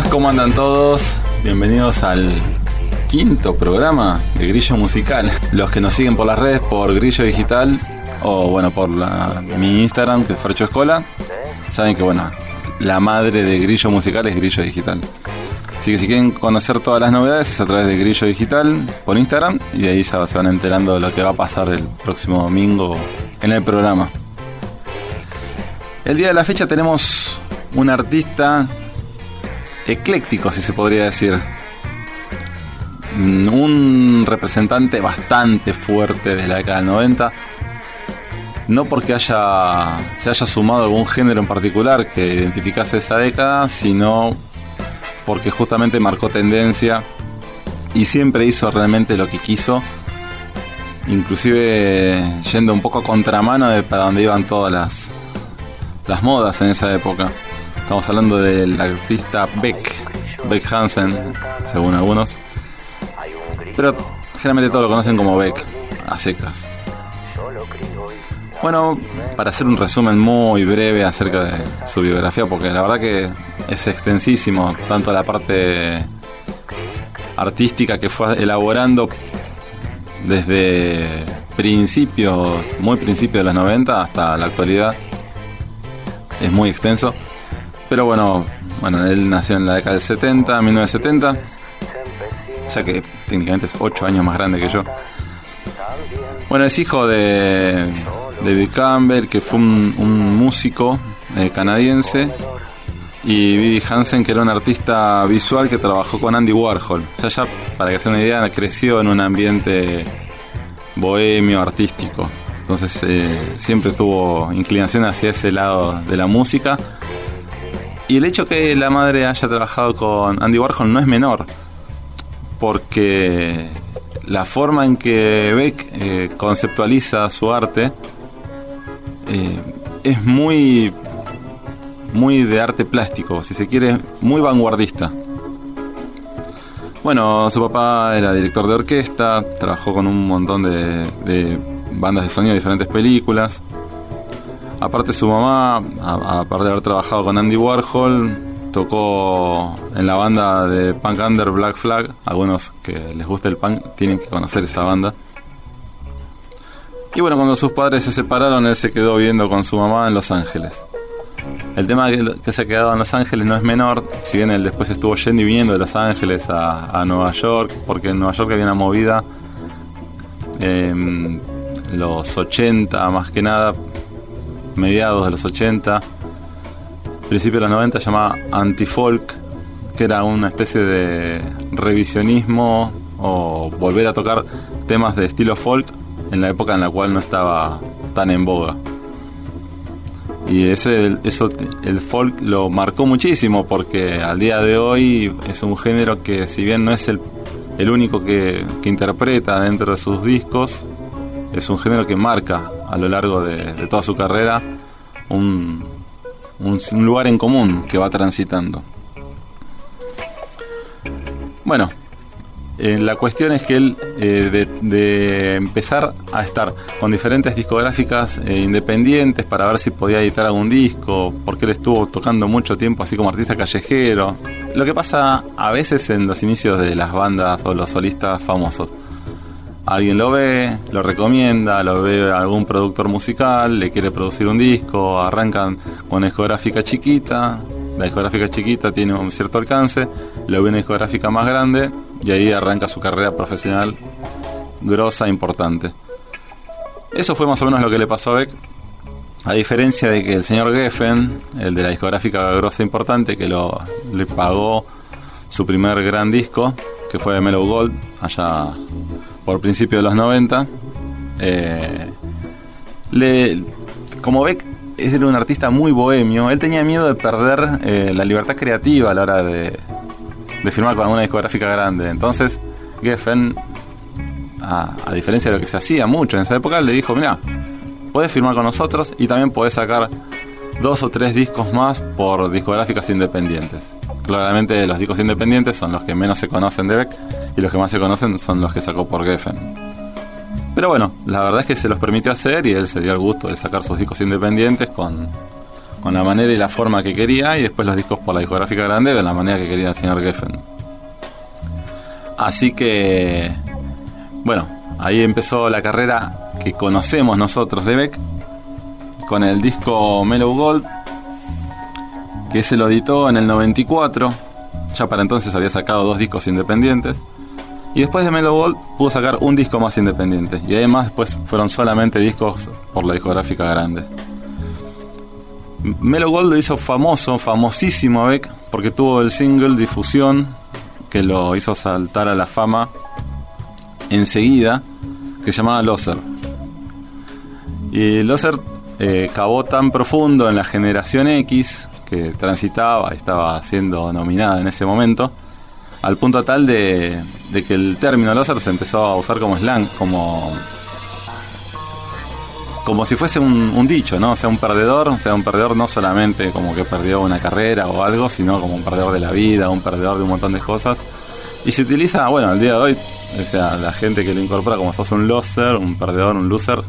¿cómo andan todos? Bienvenidos al quinto programa de Grillo Musical. Los que nos siguen por las redes, por Grillo Digital, o bueno, por mi Instagram, que es Fercho Escola, saben que bueno, la madre de Grillo Musical es Grillo Digital. Así que si quieren conocer todas las novedades es a través de Grillo Digital por Instagram y de ahí ya se van enterando de lo que va a pasar el próximo domingo en el programa. El día de la fecha tenemos un artista ecléctico, si se podría decir. Mm, Un representante bastante fuerte de la década del 90. No porque haya, se haya sumado algún género en particular que identificase esa década, sino porque justamente marcó tendencia y siempre hizo realmente lo que quiso, inclusive yendo un poco a contramano de para donde iban todas las, las modas en esa época. Estamos hablando del artista Beck, Beck Hansen, según algunos, pero generalmente todos lo conocen como Beck, a secas. Bueno, para hacer un resumen muy breve acerca de su biografía, porque la verdad que es extensísimo, tanto la parte artística que fue elaborando desde principios, muy principios de los 90 hasta la actualidad, es muy extenso. Pero bueno, bueno, él nació en la década del 70, 1970, o sea que técnicamente es 8 años más grande que yo. Bueno, es hijo de David Campbell, que fue un, músico eh, canadiense, y Vivi Hansen, que era un artista visual que trabajó con Andy Warhol. O sea, ya, para que se una idea, creció en un ambiente bohemio, artístico. Entonces, eh, siempre tuvo inclinación hacia ese lado de la música. Y el hecho que la madre haya trabajado con Andy Warhol no es menor, porque la forma en que Beck eh, conceptualiza su arte eh, es muy muy de arte plástico, si se quiere, muy vanguardista. Bueno, su papá era director de orquesta, trabajó con un montón de, de bandas de sonido de diferentes películas. Aparte su mamá, aparte de haber trabajado con Andy Warhol, tocó en la banda de punk under Black Flag. Algunos que les gusta el punk tienen que conocer esa banda. Y bueno, cuando sus padres se separaron, él se quedó viviendo con su mamá en Los Ángeles. El tema que, se ha quedado en Los Ángeles no es menor, si bien él después estuvo yendo y viniendo de Los Ángeles a, Nueva York, porque en Nueva York había una movida en los 80 más que nada, mediados de los 80, principios de los 90 llamaba anti-folk, que era una especie de revisionismo o volver a tocar temas de estilo folk en la época en la cual no estaba tan en boga. Y ese, eso, el folk lo marcó muchísimo porque al día de hoy es un género que si bien no es el, el único que, que interpreta dentro de sus discos, es un género que marca a lo largo de, toda su carrera un, un, lugar en común que va transitando. Bueno, eh, la cuestión es que él, eh, de, de empezar a estar con diferentes discográficas eh, independientes para ver si podía editar algún disco, porque él estuvo tocando mucho tiempo así como artista callejero. Lo que pasa a veces en los inicios de las bandas o los solistas famosos. Alguien lo ve, lo recomienda, lo ve algún productor musical, le quiere producir un disco, arrancan con una discográfica chiquita, la discográfica chiquita tiene un cierto alcance, lo ve una discográfica más grande y ahí arranca su carrera profesional grosa, importante. Eso fue más o menos lo que le pasó a Beck. A diferencia de que el señor Geffen, el de la discográfica grosa importante, que lo, le pagó su primer gran disco, que fue Mellow Gold, allá por principio de los 90, eh, le, como Beck era un artista muy bohemio, él tenía miedo de perder eh, la libertad creativa a la hora de, de firmar con alguna discográfica grande. Entonces, Geffen a, a diferencia de lo que se hacía mucho en esa época, le dijo, mira, puedes firmar con nosotros y también puedes sacar dos o tres discos más por discográficas independientes. Claramente los discos independientes son los que menos se conocen de Beck y los que más se conocen son los que sacó por Geffen. Pero bueno, la verdad es que se los permitió hacer y él se dio el gusto de sacar sus discos independientes con, la manera y la forma que quería y después los discos por la discográfica grande de la manera que quería el señor Geffen. Así que, bueno, ahí empezó la carrera que conocemos nosotros de Beck con el disco Mellow Gold, que se lo editó en el 94. Ya para entonces había sacado dos discos independientes. Y después de Mellow Gold pudo sacar un disco más independiente. Y además después fueron solamente discos por la discográfica grande. Mellow Gold lo hizo famoso, famosísimo porque tuvo el single Difusión, que lo hizo saltar a la fama enseguida, que se llamaba Loser. Y Loser eh, cavó tan profundo en la generación X, que transitaba estaba siendo nominada en ese momento, al punto tal de, que el término Loser se empezó a usar como slang, como como si fuese un, dicho, ¿no? O sea, un perdedor, sea, un perdedor no solamente como que perdió una carrera o algo, sino como un perdedor de la vida, un perdedor de un montón de cosas. Y se utiliza, bueno, al día de hoy, o sea, la gente que lo incorpora como sos un loser, un perdedor, un loser,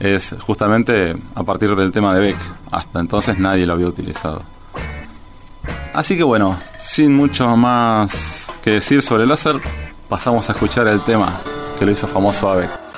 es justamente a partir del tema de Beck. Hasta entonces nadie lo había utilizado. Así que bueno, sin mucho más que decir sobre el loser, pasamos a escuchar el tema que lo hizo famoso a Beck.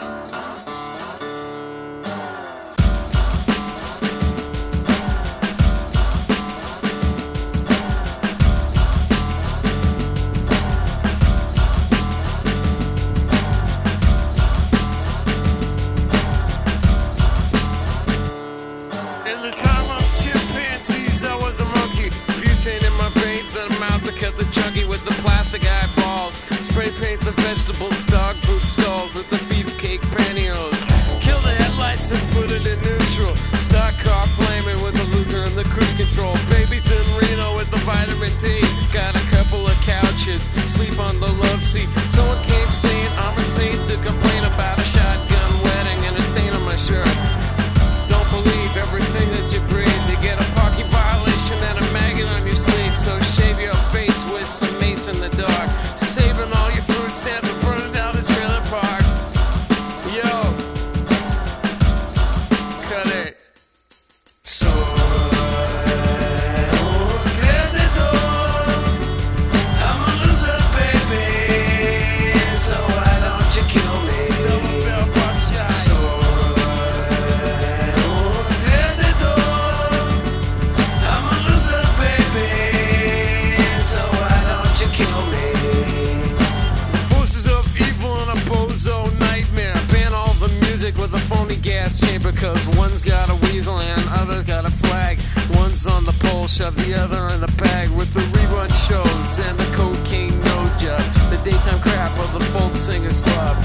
Cause one's got a weasel and other's got a flag. One's on the pole, shove the other in the bag with the rerun shows and the cocaine nose job. The daytime crap of the folk singer's club.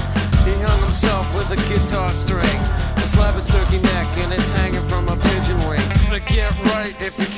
He hung himself with a guitar string, a slab of turkey neck, and it's hanging from a pigeon wing. But get right if you can.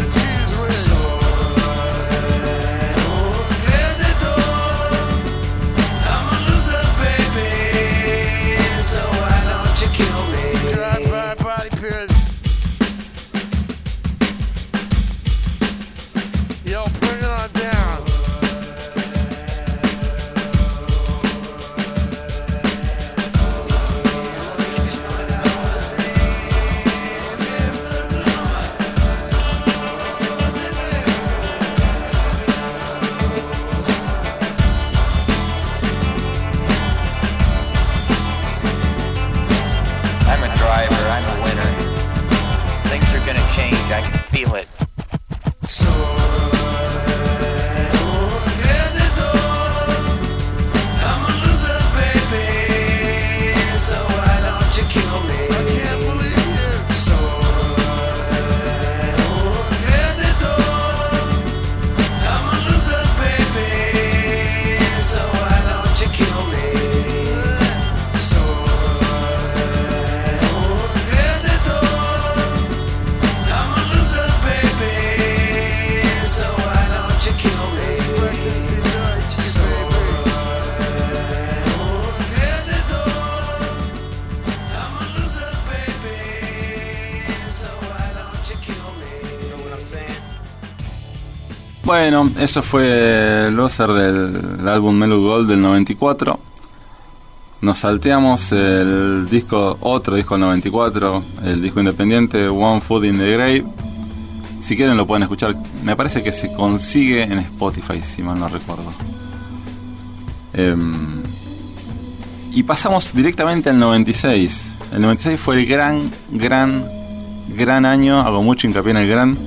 Bueno, eso fue el Loser del, álbum Melu Gold del 94. Nos salteamos el disco, otro disco del 94, el disco independiente One Food in the Grave. Si quieren lo pueden escuchar. Me parece que se consigue en Spotify, si mal no recuerdo. Em, y pasamos directamente al 96. El 96 fue el gran, gran, gran año, hago mucho hincapié en el gran,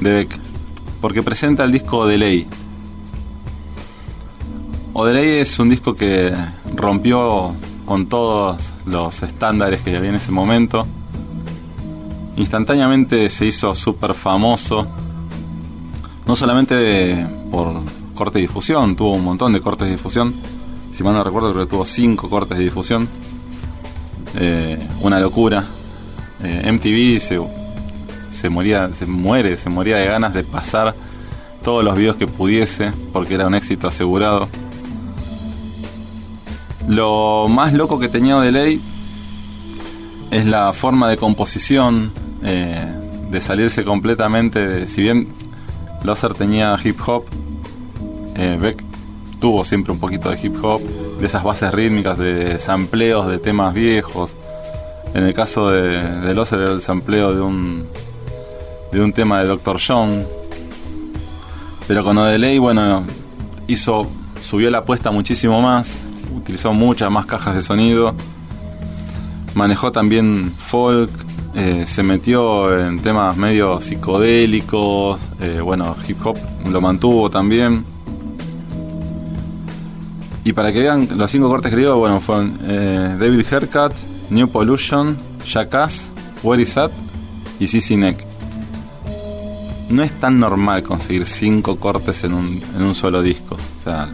de Beck. Porque presenta el disco de ley. Es un disco que rompió con todos los estándares que había en ese momento. Instantáneamente se hizo súper famoso. No solamente por corte de difusión, tuvo un montón de cortes de difusión. Si mal no recuerdo, creo que tuvo cinco cortes de difusión. Eh, una locura. Eh, MTV se, se moría, se muere, se moría de ganas de pasar todos los videos que pudiese, porque era un éxito asegurado. Lo más loco que tenía de ley es la forma de composición, eh, de salirse completamente de, si bien Loser tenía hip hop, eh, Beck tuvo siempre un poquito de hip hop, de esas bases rítmicas, de sampleos de temas viejos. En el caso de, de era el sampleo de un, de un tema de Dr. John. Pero con Odelay, bueno, hizo, subió la apuesta muchísimo más, utilizó muchas más cajas de sonido, manejó también folk, eh, se metió en temas medio psicodélicos, eh, bueno, hip hop lo mantuvo también. Y para que vean los cinco cortes que digo, bueno, fueron eh, Devil Haircut, New Pollution, Jackass, Where Is At y CC Neck. No es tan normal conseguir cinco cortes en un, en un solo disco. O sea,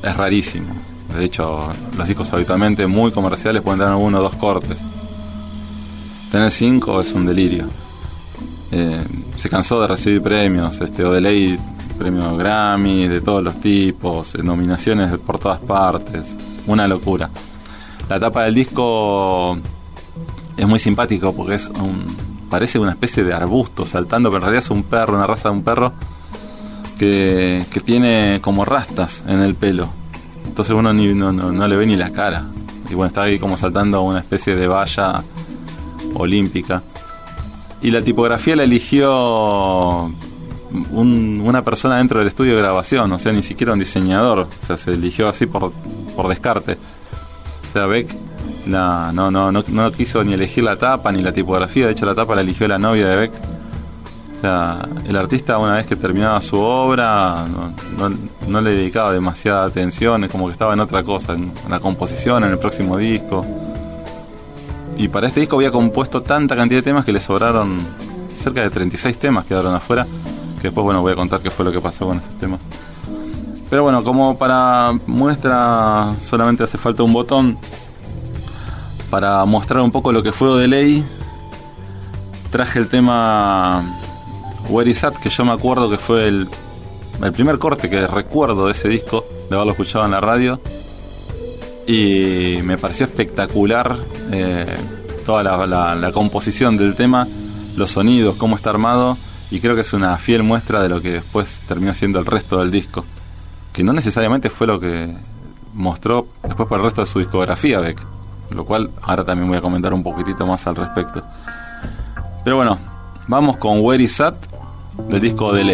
es rarísimo. De hecho, los discos habitualmente muy comerciales pueden tener uno o dos cortes. Tener cinco es un delirio. Eh, se cansó de recibir premios, este, o de ley premio Grammy, de todos los tipos, eh, nominaciones por todas partes. Una locura. La tapa del disco es muy simpático porque es un, parece una especie de arbusto saltando, pero en realidad es un perro, una raza de un perro que, que tiene como rastas en el pelo. Entonces uno ni, no, no, le ve ni la cara. Y bueno, está ahí como saltando una especie de valla olímpica. Y la tipografía la eligió una persona dentro del estudio de grabación, o sea, ni siquiera un diseñador. O sea, se eligió así por, por descarte. O sea, Beck no, no, no, no quiso ni elegir la tapa ni la tipografía. De hecho, la tapa la eligió la novia de Beck o sea, el artista una vez que terminaba su obra no, le dedicaba demasiada atención, es como que estaba en otra cosa, en la composición, en el próximo disco. Y para este disco había compuesto tanta cantidad de temas que le sobraron cerca de 36 temas quedaron afuera, que después bueno voy a contar qué fue lo que pasó con esos temas. Pero bueno, como para muestra solamente hace falta un botón para mostrar un poco lo que fue de ley. Traje el tema Where Is At, que yo me acuerdo que fue el, primer corte que recuerdo de ese disco, de haberlo escuchado en la radio. Y me pareció espectacular eh, toda la, composición del tema, los sonidos, cómo está armado. Y creo que es una fiel muestra de lo que después terminó siendo el resto del disco. Que no necesariamente fue lo que mostró después por el resto de su discografía, Beck. Lo cual ahora también voy a comentar un poquitito más al respecto. Pero bueno, vamos con Where Is At del disco de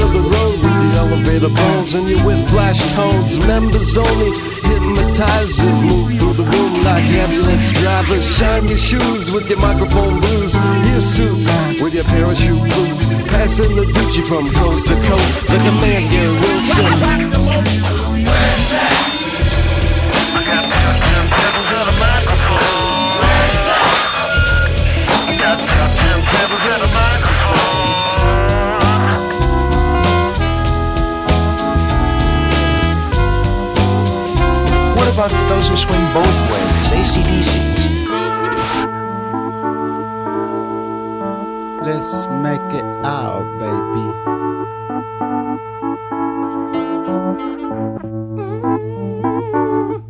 side of the road with the elevator bones and your with flash tones. Members only hypnotizers move through the room like ambulance drivers. Shine your shoes with your microphone blues. Your suits with your parachute boots. Passing the Gucci from coast to coast like a man, Gary Wilson. What about those who swing both ways, ACDCs? Let's make it out, baby. We're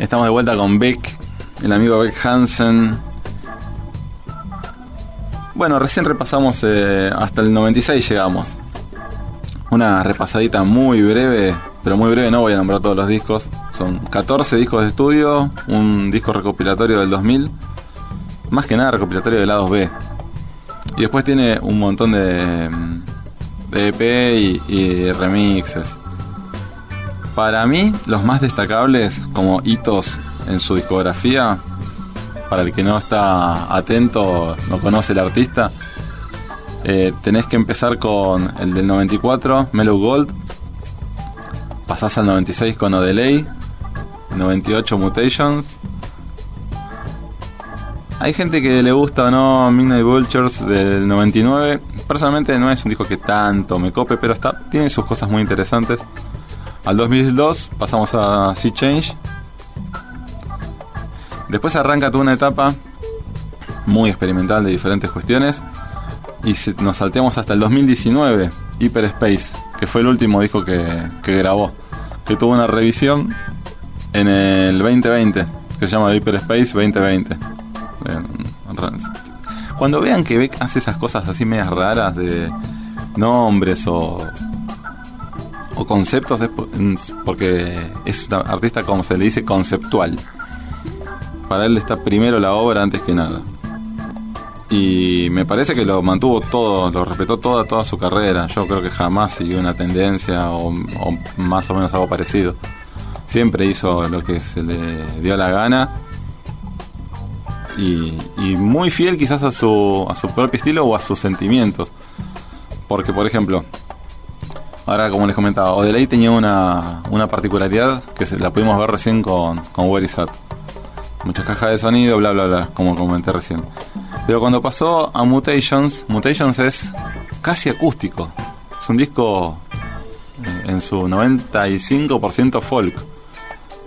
Estamos de vuelta con Beck, el amigo Beck Hansen. Bueno, recién repasamos eh, hasta el 96 llegamos. Una repasadita muy breve, pero muy breve, no voy a nombrar todos los discos. Son 14 discos de estudio, un disco recopilatorio del 2000, más que nada recopilatorio de lados B. Y después tiene un montón de, mm, de EP y remixes. Para mí, los más destacables como hitos en su discografía, para el que no está atento, no conoce el artista, eh, tenés que empezar con el del 94, Mellow Gold, pasás al 96 con Odelay, 98 Mutations. Hay gente que le gusta o no Midnight Vultures del 99. Personalmente no es un disco que tanto me cope, pero está, tiene sus cosas muy interesantes. Al 2002 pasamos a Sea Change Después arranca toda una etapa muy experimental de diferentes cuestiones y nos salteamos hasta el 2019, Hyperspace, que fue el último disco que, que grabó, que tuvo una revisión en el 2020, que se llama Hyperspace 2020. En- ra- Cuando vean que Beck hace esas cosas así medias raras de nombres o, conceptos, porque es un artista, como se le dice, conceptual. Para él está primero la obra antes que nada. Y me parece que lo mantuvo todo, lo respetó toda, toda su carrera. Yo creo que jamás siguió una tendencia o, o más o menos algo parecido. Siempre hizo lo que se le dio la gana. Y, y muy fiel quizás a su, a su propio estilo o a sus sentimientos. Porque, por ejemplo, ahora como les comentaba, Odelay tenía una, una particularidad que la pudimos ver recién con, con Where Is At. Muchas cajas de sonido, bla, bla, bla, como comenté recién. Pero cuando pasó a Mutations, Mutations es casi acústico. Es un disco eh, en su 95% folk.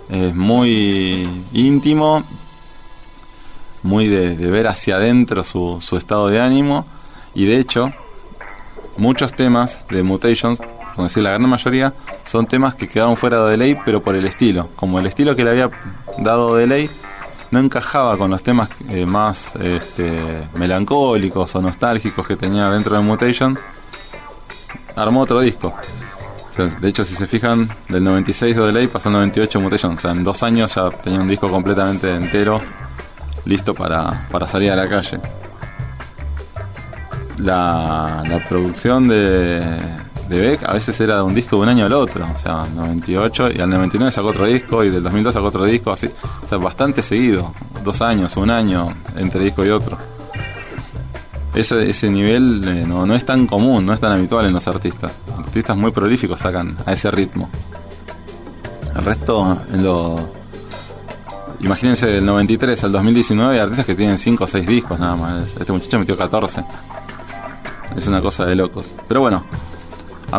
Es muy íntimo, muy de, de ver hacia adentro su, su estado de ánimo. Y de hecho, muchos temas de Mutations, como decir la gran mayoría, son temas que quedaron fuera de ley, pero por el estilo. Como el estilo que le había dado de ley no encajaba con los temas eh, más este, melancólicos o nostálgicos que tenía dentro de Mutation, armó otro disco. De hecho, si se fijan, del 96 de ley pasó al 98 Mutation. O sea, en dos años ya tenía un disco completamente entero, listo para, para salir a la calle. La, la producción de, de Beck a veces era de un disco de un año al otro. O sea, 98 y al 99 sacó otro disco y del 2002 sacó otro disco, así. O sea, bastante seguido. Dos años, un año entre disco y otro. Eso, ese nivel eh, no, no es tan común, no es tan habitual en los artistas. Artistas muy prolíficos sacan a ese ritmo. El resto, en lo. Imagínense del 93 al 2019 hay artistas que tienen 5 o 6 discos nada más. Este muchacho metió 14. Es una cosa de locos. Pero bueno,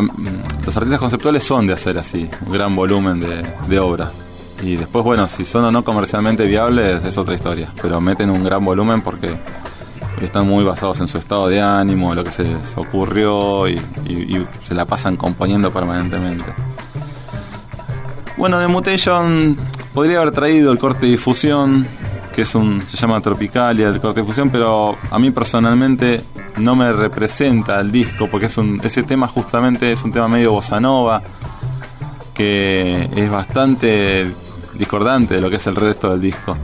los artistas conceptuales son de hacer así, un gran volumen de, de obra. Y después, bueno, si son o no comercialmente viables es otra historia. Pero meten un gran volumen porque están muy basados en su estado de ánimo, lo que se les ocurrió y, se la pasan componiendo permanentemente. Bueno, de Mutation podría haber traído el corte de difusión, que es un se llama Tropicalia, el corte de difusión, pero a mí personalmente no me representa el disco porque es un ese tema justamente es un tema medio bossa nova que es bastante discordante de lo que es el resto del disco.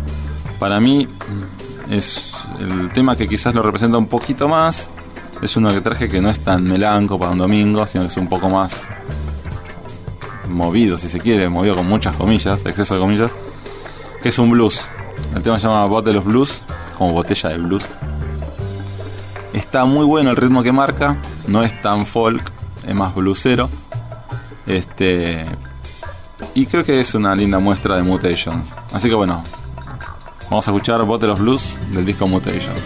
Para mí es el tema que quizás lo representa un poquito más. Es uno que traje que no es tan melanco para un domingo, sino que es un poco más movido, si se quiere, movido con muchas comillas, exceso de comillas, que es un blues. El tema se llama Bottle of Blues, como botella de blues. Está muy bueno el ritmo que marca, no es tan folk, es más bluesero. Este y creo que es una linda muestra de Mutations. Así que bueno, vamos a escuchar Bottle of Blues del disco Mutations.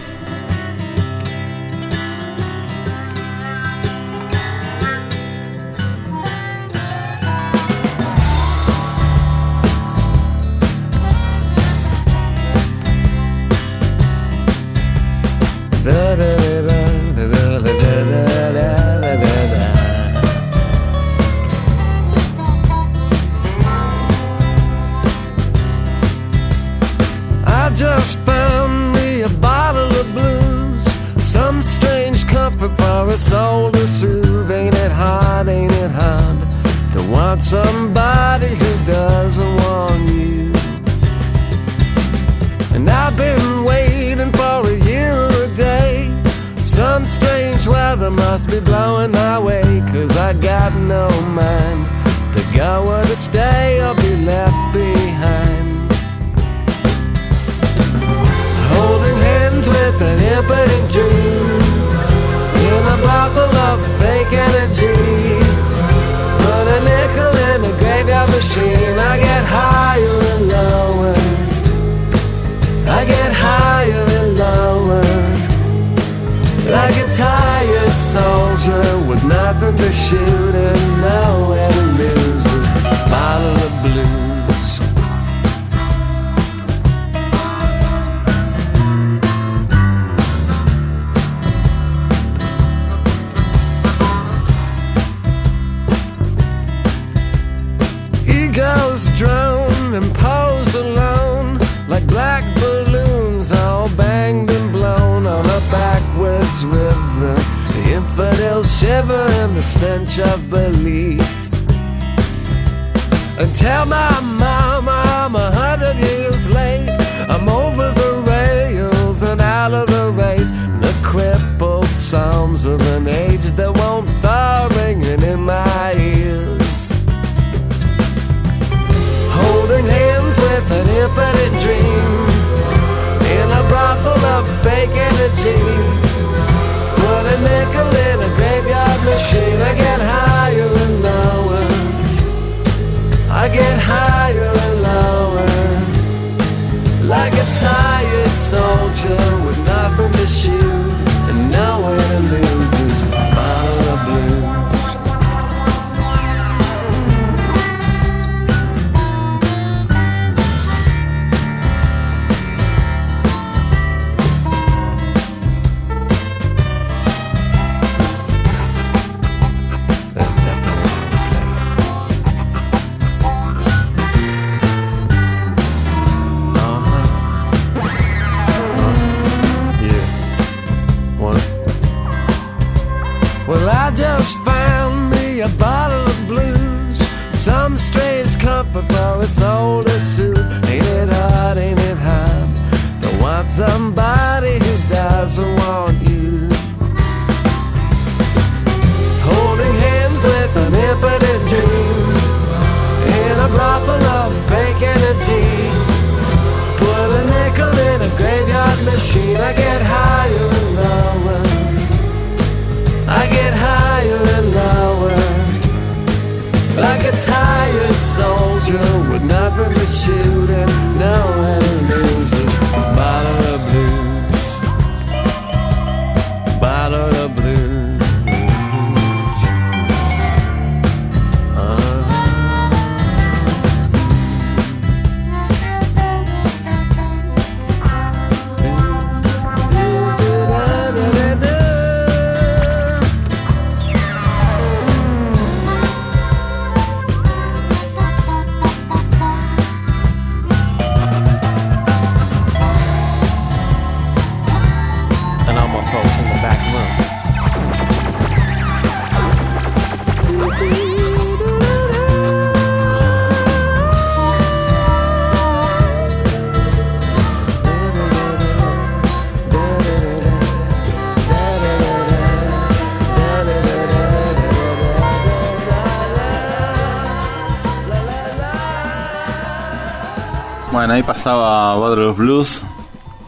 Ahí pasaba Battle of Blues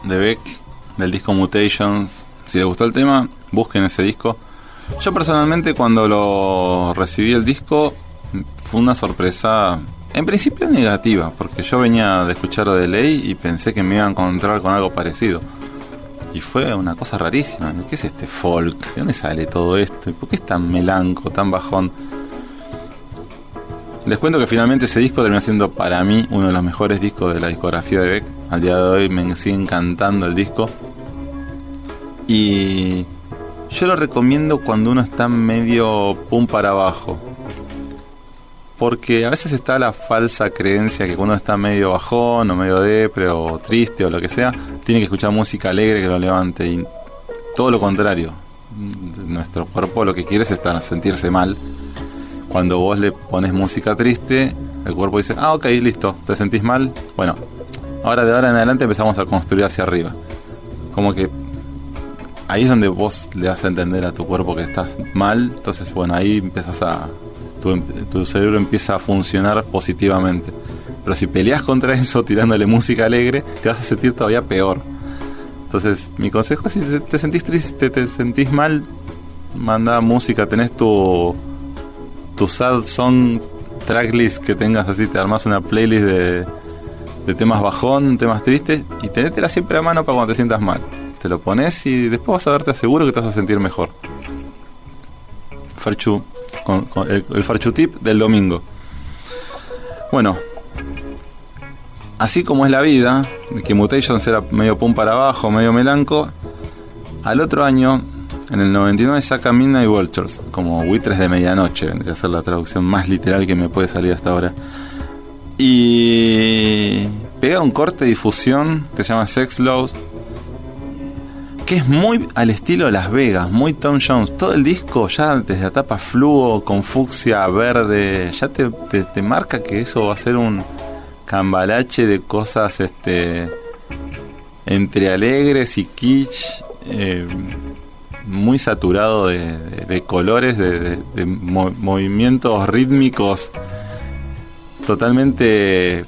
de Beck, del disco Mutations. Si les gustó el tema, busquen ese disco. Yo personalmente cuando lo recibí el disco fue una sorpresa, en principio negativa, porque yo venía de escucharlo de ley y pensé que me iba a encontrar con algo parecido. Y fue una cosa rarísima. ¿Qué es este folk? ¿De dónde sale todo esto? ¿Y por qué es tan melanco, tan bajón? Les cuento que finalmente ese disco terminó siendo para mí uno de los mejores discos de la discografía de Beck. Al día de hoy me sigue encantando el disco. Y yo lo recomiendo cuando uno está medio pum para abajo. Porque a veces está la falsa creencia que cuando uno está medio bajón o medio depre o triste o lo que sea, tiene que escuchar música alegre que lo levante. Y todo lo contrario. Nuestro cuerpo lo que quiere es estar, sentirse mal cuando vos le pones música triste, el cuerpo dice, ah, ok, listo, ¿te sentís mal? Bueno, ahora de ahora en adelante empezamos a construir hacia arriba. Como que ahí es donde vos le das a entender a tu cuerpo que estás mal, entonces bueno, ahí empiezas a... Tu, tu cerebro empieza a funcionar positivamente. Pero si peleas contra eso tirándole música alegre, te vas a sentir todavía peor. Entonces, mi consejo es si te sentís triste, te sentís mal, manda música, tenés tu tu sad song tracklist que tengas así, te armas una playlist de, de temas bajón, temas tristes y tenétela siempre a mano para cuando te sientas mal. Te lo pones y después vas a verte seguro que te vas a sentir mejor. Farchu, el, el Farchu tip del domingo. Bueno, así como es la vida, que Mutations era medio pum para abajo, medio melanco, al otro año en el 99 saca Midnight Vultures, como buitres de medianoche, vendría a ser la traducción más literal que me puede salir hasta ahora. Y pega un corte de difusión que se llama Sex Laws, que es muy al estilo Las Vegas, muy Tom Jones. Todo el disco ya desde la tapa fluo, con fucsia, verde, ya te, te- marca que eso va a ser un cambalache de cosas este entre alegres y kitsch, eh, muy saturado de, de- colores, de, de- de mo- movimientos rítmicos, totalmente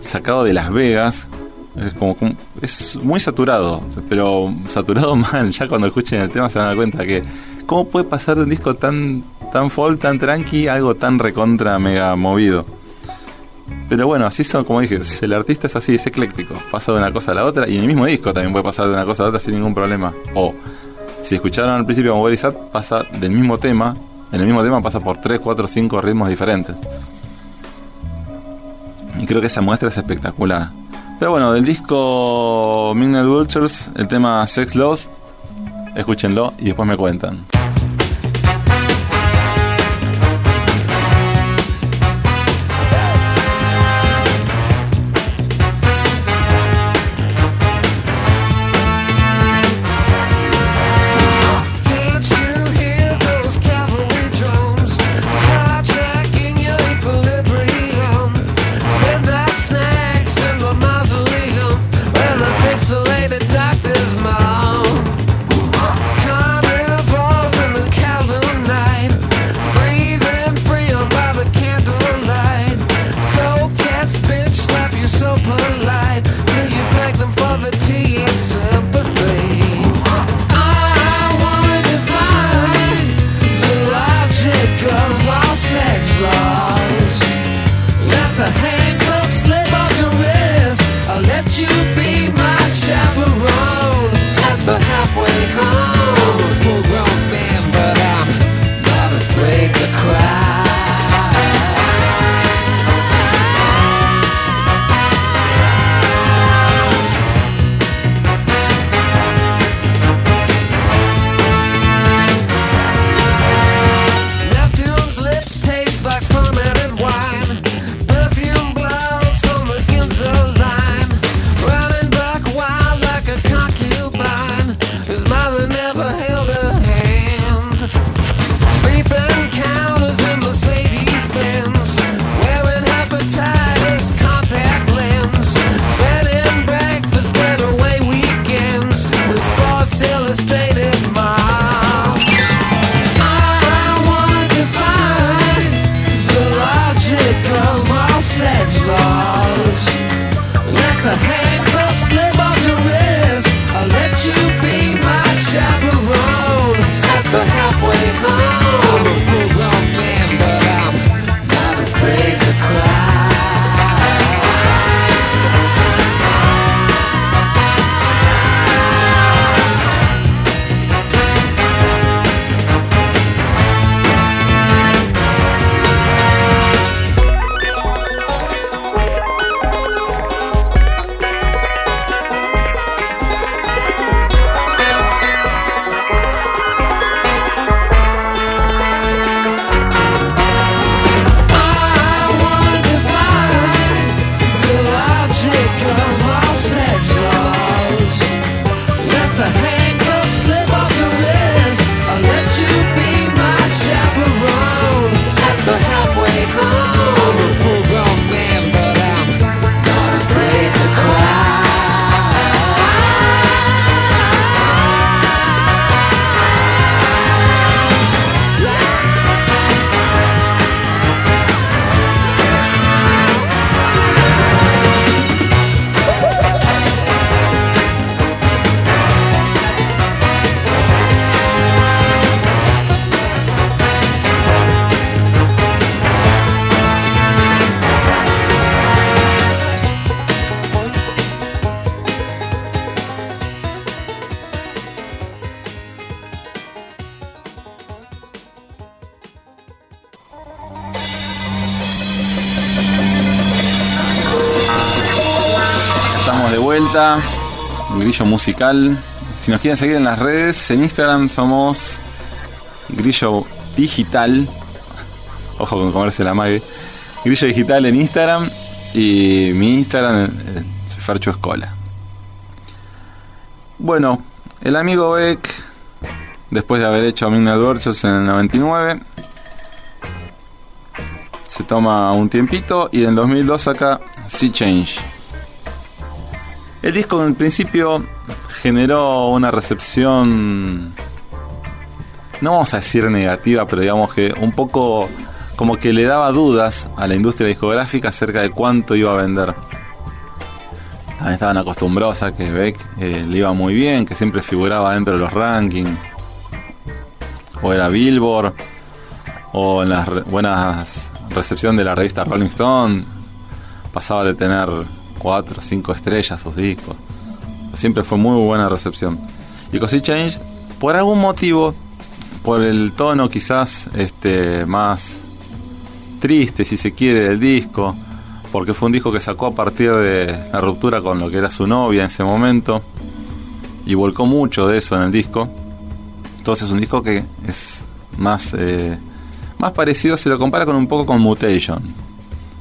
sacado de Las Vegas. Es como, es muy saturado, pero saturado mal. Ya cuando escuchen el tema se van a dar cuenta que cómo puede pasar de un disco tan tan folk, tan tranqui, algo tan recontra mega movido. Pero bueno, así son, como dije, el artista es así, es ecléctico, pasa de una cosa a la otra y en el mismo disco también puede pasar de una cosa a la otra sin ningún problema. O si escucharon al principio como Sad, pasa del mismo tema, en el mismo tema pasa por 3, 4, 5 ritmos diferentes. Y creo que esa muestra es espectacular. Pero bueno, del disco Midnight Vultures, el tema Sex Loss, escúchenlo y después me cuentan. Grillo musical. Si nos quieren seguir en las redes, en Instagram somos Grillo Digital. Ojo con comerse la mague. Grillo Digital en Instagram y mi Instagram, soy Fercho Escola. Bueno, El amigo Beck, después de haber hecho Midnight Virtues en el 99, se toma un tiempito y en el 2002 saca Sea Change. El disco en el principio generó una recepción, no vamos a decir negativa, pero digamos que un poco como que le daba dudas a la industria discográfica acerca de cuánto iba a vender. También estaban acostumbrados a que Beck eh, le iba muy bien, que siempre figuraba dentro de los rankings. O era Billboard, o en las re- buenas recepción de la revista Rolling Stone, pasaba de tener 4 o 5 estrellas sus discos. Siempre fue muy buena recepción. Y Cosy Change, por algún motivo, por el tono quizás este más triste, si se quiere, del disco, porque fue un disco que sacó a partir de la ruptura con lo que era su novia en ese momento, y volcó mucho de eso en el disco. Entonces, un disco que es más, eh, más parecido, se lo compara con un poco con Mutation.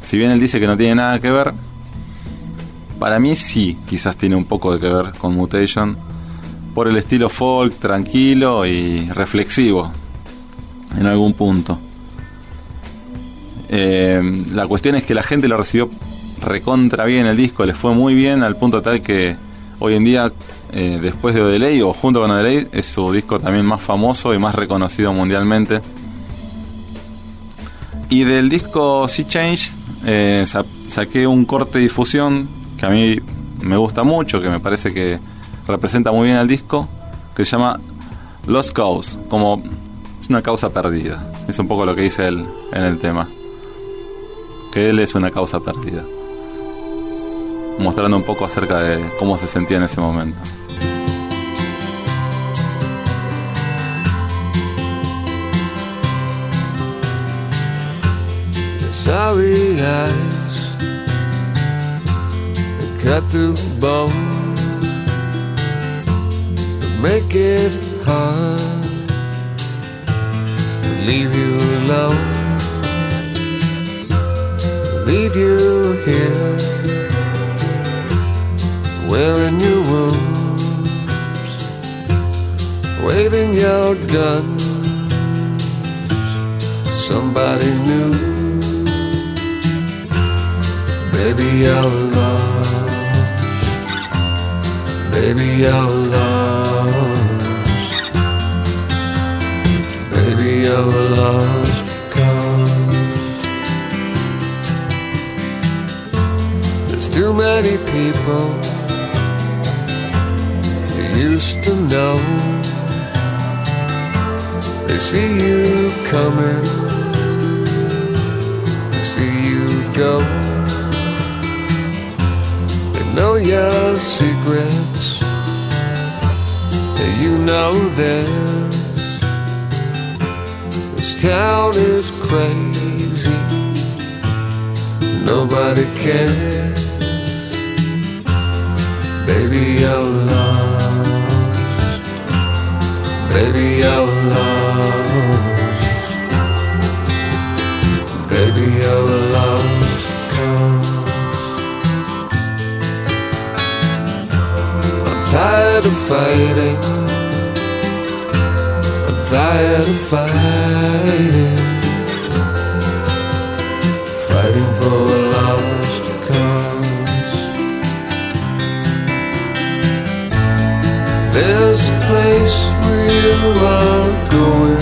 Si bien él dice que no tiene nada que ver, para mí sí, quizás tiene un poco de que ver con Mutation, por el estilo folk, tranquilo y reflexivo, en algún punto. Eh, la cuestión es que la gente lo recibió recontra bien el disco, le fue muy bien al punto tal que hoy en día, eh, después de Odelay o junto con Odelay, es su disco también más famoso y más reconocido mundialmente. Y del disco Sea Change eh, sa- saqué un corte de difusión que a mí me gusta mucho, que me parece que representa muy bien al disco, que se llama Lost Cause, como es una causa perdida. Es un poco lo que dice él en el tema. Que él es una causa perdida. Mostrando un poco acerca de cómo se sentía en ese momento. Cut through bone that make it hard to leave you alone, leave you here wearing your wounds, waving your gun. Somebody new. Baby, you're lost. Baby, you're lost. Baby, you're lost because there's too many people you used to know. They see you coming, they see you go. Know your secrets, you know theirs. This town is crazy, nobody cares. Baby, you're lost. Baby, you're lost. Baby, you're lost. Tired of fighting. I'm tired of fighting. Fighting for a lost cause. There's a place where you are going.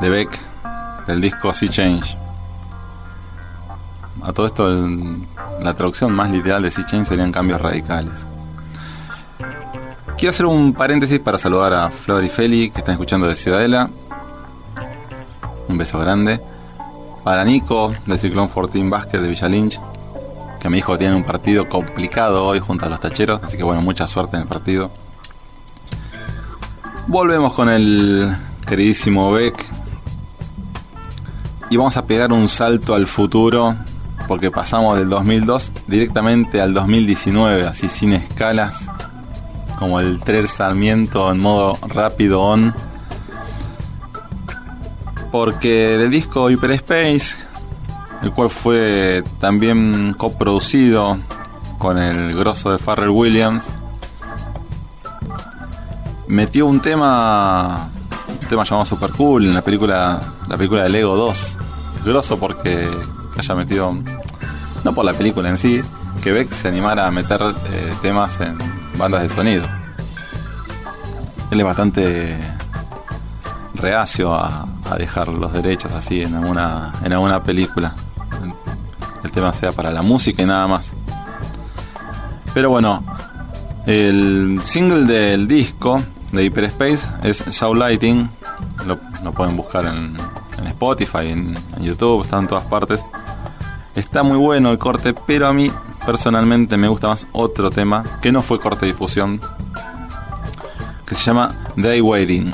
De Beck del disco Sea Change. A todo esto, la traducción más literal de Sea Change serían cambios radicales. Quiero hacer un paréntesis para saludar a Flor y Feli que están escuchando de Ciudadela. Un beso grande. Para Nico del Ciclón 14 Basket de Villa Lynch, que me dijo que tiene un partido complicado hoy junto a los tacheros, así que bueno, mucha suerte en el partido. Volvemos con el queridísimo Beck. Y vamos a pegar un salto al futuro. Porque pasamos del 2002 directamente al 2019, así sin escalas. Como el 3 Sarmiento en modo rápido on. Porque del disco Hyperspace, el cual fue también coproducido con el grosso de Farrell Williams, metió un tema tema llamado Super Cool en la película la película de Lego 2 grosso porque haya metido no por la película en sí que Beck se animara a meter eh, temas en bandas de sonido. Él es bastante reacio a, dejar los derechos así en alguna en alguna película. El tema sea para la música y nada más. Pero bueno el single del disco de Hyperspace es Show Lighting. Lo, pueden buscar en, Spotify, en, en YouTube, está en todas partes. Está muy bueno el corte, pero a mí personalmente me gusta más otro tema que no fue corte de difusión, que se llama Day Waiting.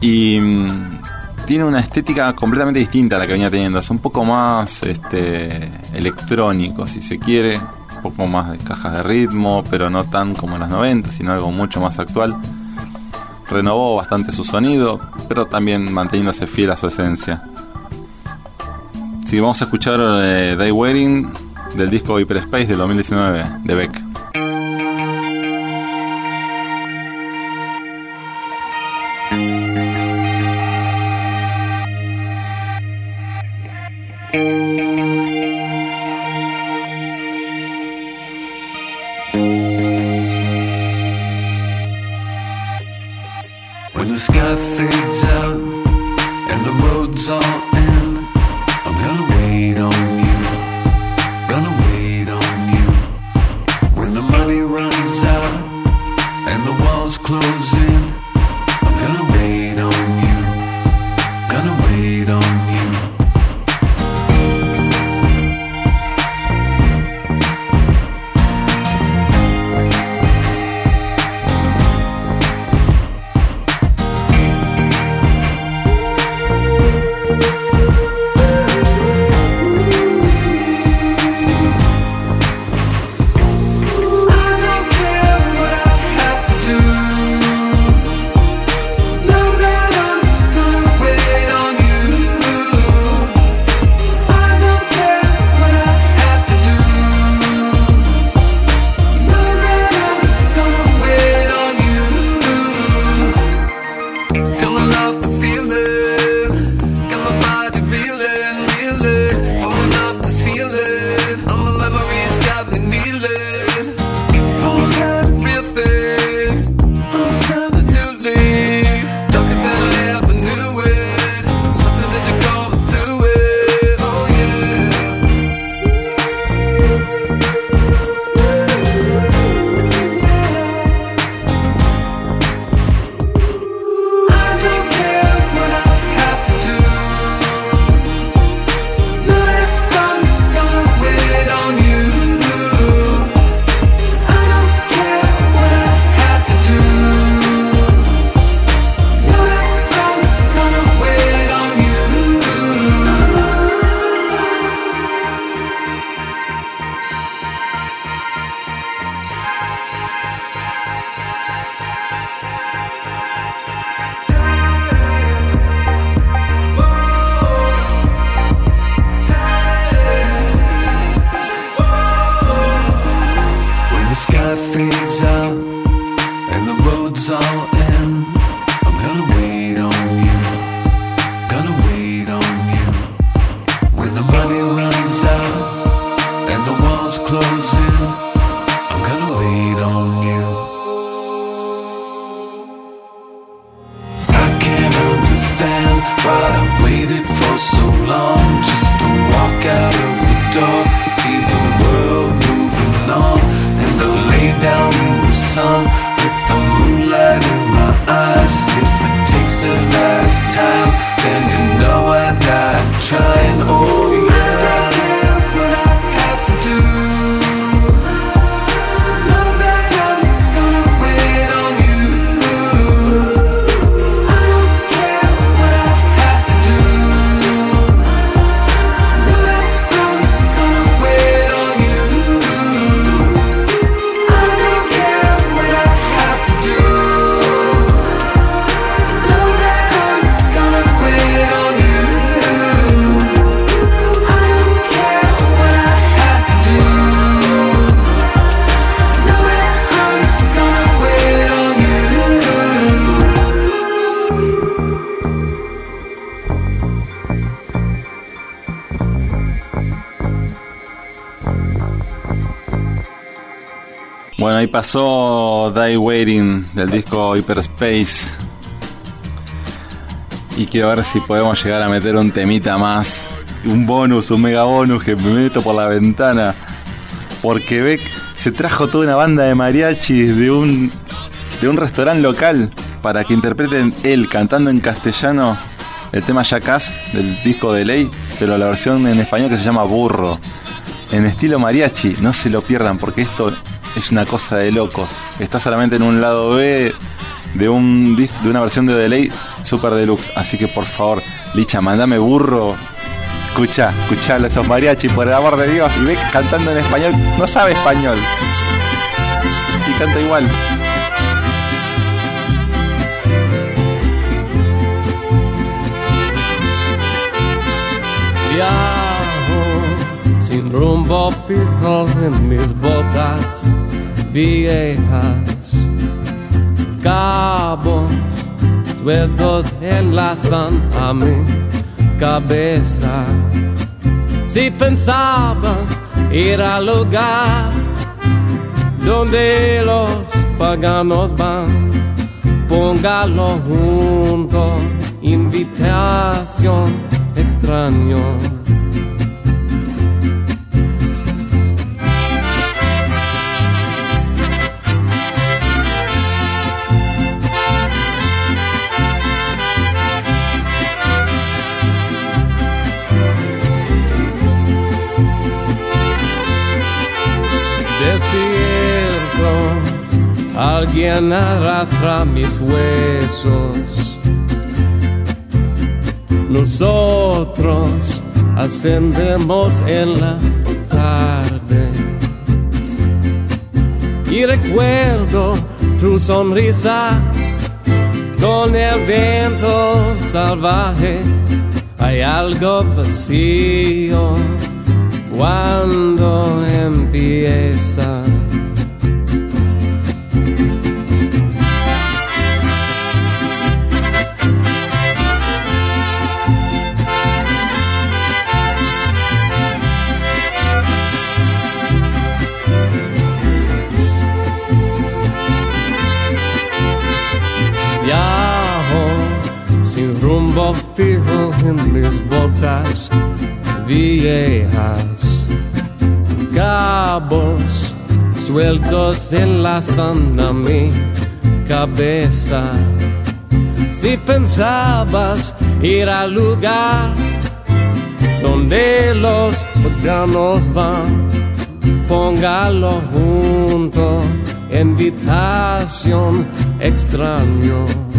Y mm, tiene una estética completamente distinta a la que venía teniendo. Es un poco más este, electrónico, si se quiere. Un poco más de cajas de ritmo, pero no tan como en los 90, sino algo mucho más actual. Renovó bastante su sonido, pero también manteniéndose fiel a su esencia. Que vamos a escuchar eh, Day Waiting del disco Hyperspace del 2019 de Beck. Pasó Die Waiting del disco Hyperspace. Y quiero ver si podemos llegar a meter un temita más. Un bonus, un mega bonus que me meto por la ventana. Porque Beck se trajo toda una banda de mariachis de un, de un restaurante local para que interpreten él cantando en castellano el tema Jackass del disco de Ley, pero la versión en español que se llama Burro en estilo mariachi. No se lo pierdan porque esto es una cosa de locos. Está solamente en un lado B de un de una versión de Delay super deluxe. Así que por favor, Licha, mandame burro. Escucha, escucha esos mariachi por el amor de Dios. Y ve cantando en español. No sabe español. Y canta igual. Viajo sin rumbo fijo en mis botas viejas, cabos sueltos enlazan a mi cabeza. Si pensabas ir al lugar donde los paganos van, póngalo junto, invitación extraño. Alguien arrastra mis huesos. Nosotros ascendemos en la tarde. Y recuerdo tu sonrisa con el viento salvaje. Hay algo vacío cuando empieza. Mis botas viejas. Cabos sueltos enlazan a mi cabeza. Si pensabas ir al lugar donde los paganos van, póngalo junto, invitación extraño.